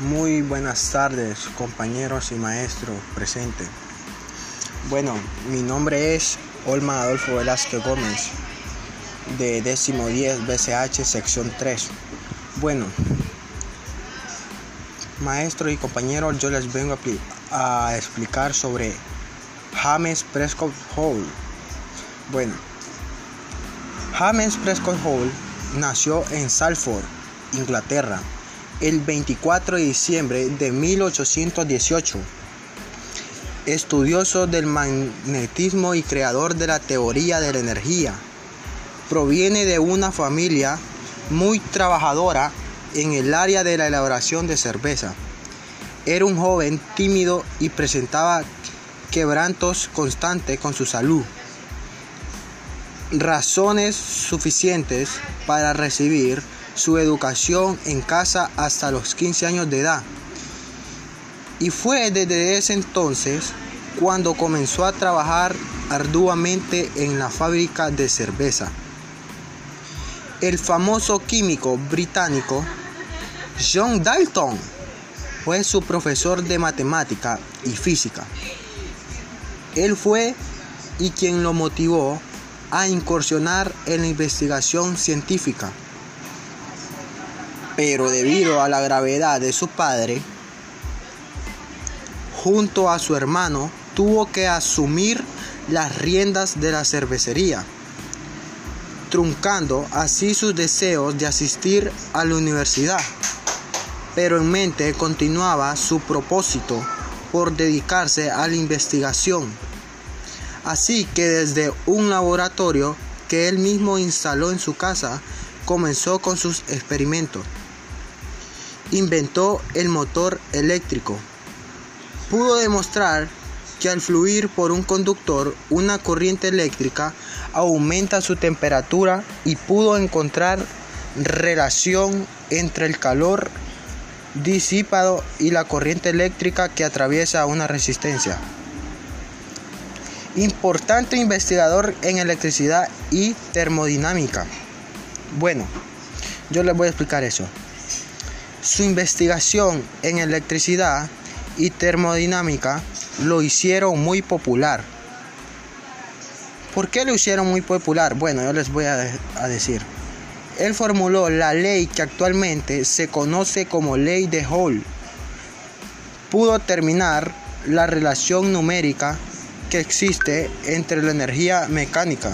Muy buenas tardes, compañeros y maestros presentes. Bueno, mi nombre es Olma Adolfo Velázquez Gómez, de décimo 10 BCH, sección 3. Bueno, maestros y compañeros, yo les vengo a, explicar sobre James Prescott Hall. Bueno, James Prescott Hall nació en Salford, Inglaterra el 24 de diciembre de 1818. Estudioso del magnetismo y creador de la teoría de la energía. Proviene de una familia muy trabajadora en el área de la elaboración de cerveza. Era un joven tímido y presentaba quebrantos constantes con su salud. Razones suficientes para recibir su educación en casa hasta los 15 años de edad. Y fue desde ese entonces cuando comenzó a trabajar arduamente en la fábrica de cerveza. El famoso químico británico John Dalton fue su profesor de matemática y física. Él fue y quien lo motivó a incursionar en la investigación científica pero debido a la gravedad de su padre, junto a su hermano, tuvo que asumir las riendas de la cervecería, truncando así sus deseos de asistir a la universidad. Pero en mente continuaba su propósito por dedicarse a la investigación. Así que desde un laboratorio que él mismo instaló en su casa, comenzó con sus experimentos inventó el motor eléctrico. Pudo demostrar que al fluir por un conductor una corriente eléctrica aumenta su temperatura y pudo encontrar relación entre el calor disipado y la corriente eléctrica que atraviesa una resistencia. Importante investigador en electricidad y termodinámica. Bueno, yo les voy a explicar eso. Su investigación en electricidad y termodinámica lo hicieron muy popular. ¿Por qué lo hicieron muy popular? Bueno, yo les voy a, decir. Él formuló la ley que actualmente se conoce como ley de Hall. Pudo terminar la relación numérica que existe entre la energía mecánica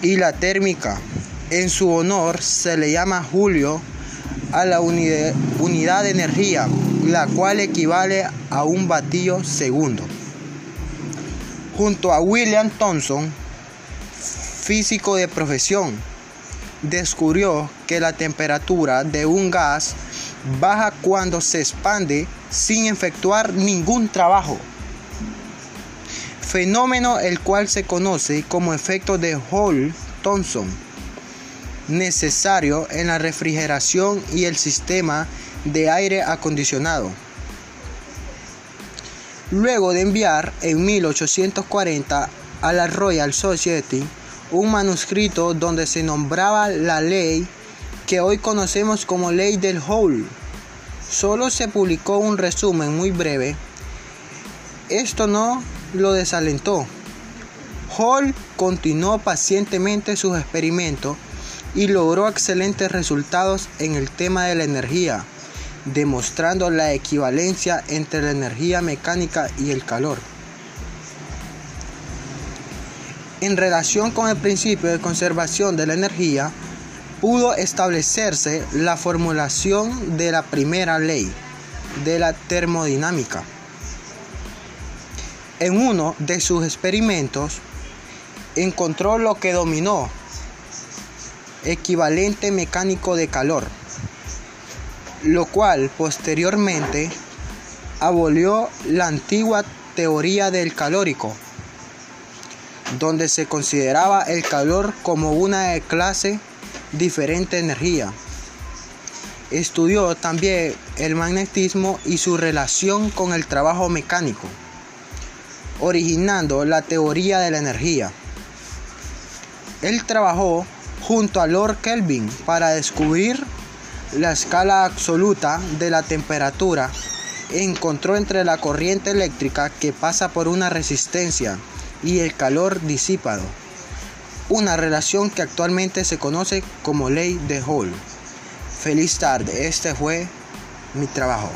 y la térmica. En su honor se le llama Julio a la unidad de energía, la cual equivale a un vatiyo segundo. Junto a William Thomson, físico de profesión, descubrió que la temperatura de un gas baja cuando se expande sin efectuar ningún trabajo. Fenómeno el cual se conoce como efecto de Hall-Thomson necesario en la refrigeración y el sistema de aire acondicionado. Luego de enviar en 1840 a la Royal Society un manuscrito donde se nombraba la ley que hoy conocemos como ley del Hall, solo se publicó un resumen muy breve. Esto no lo desalentó. Hall continuó pacientemente sus experimentos y logró excelentes resultados en el tema de la energía, demostrando la equivalencia entre la energía mecánica y el calor. En relación con el principio de conservación de la energía, pudo establecerse la formulación de la primera ley de la termodinámica. En uno de sus experimentos, encontró lo que dominó equivalente mecánico de calor, lo cual posteriormente abolió la antigua teoría del calórico, donde se consideraba el calor como una clase diferente de energía. Estudió también el magnetismo y su relación con el trabajo mecánico, originando la teoría de la energía. Él trabajó junto a Lord Kelvin para descubrir la escala absoluta de la temperatura, encontró entre la corriente eléctrica que pasa por una resistencia y el calor disipado, una relación que actualmente se conoce como ley de Hall. Feliz tarde, este fue mi trabajo.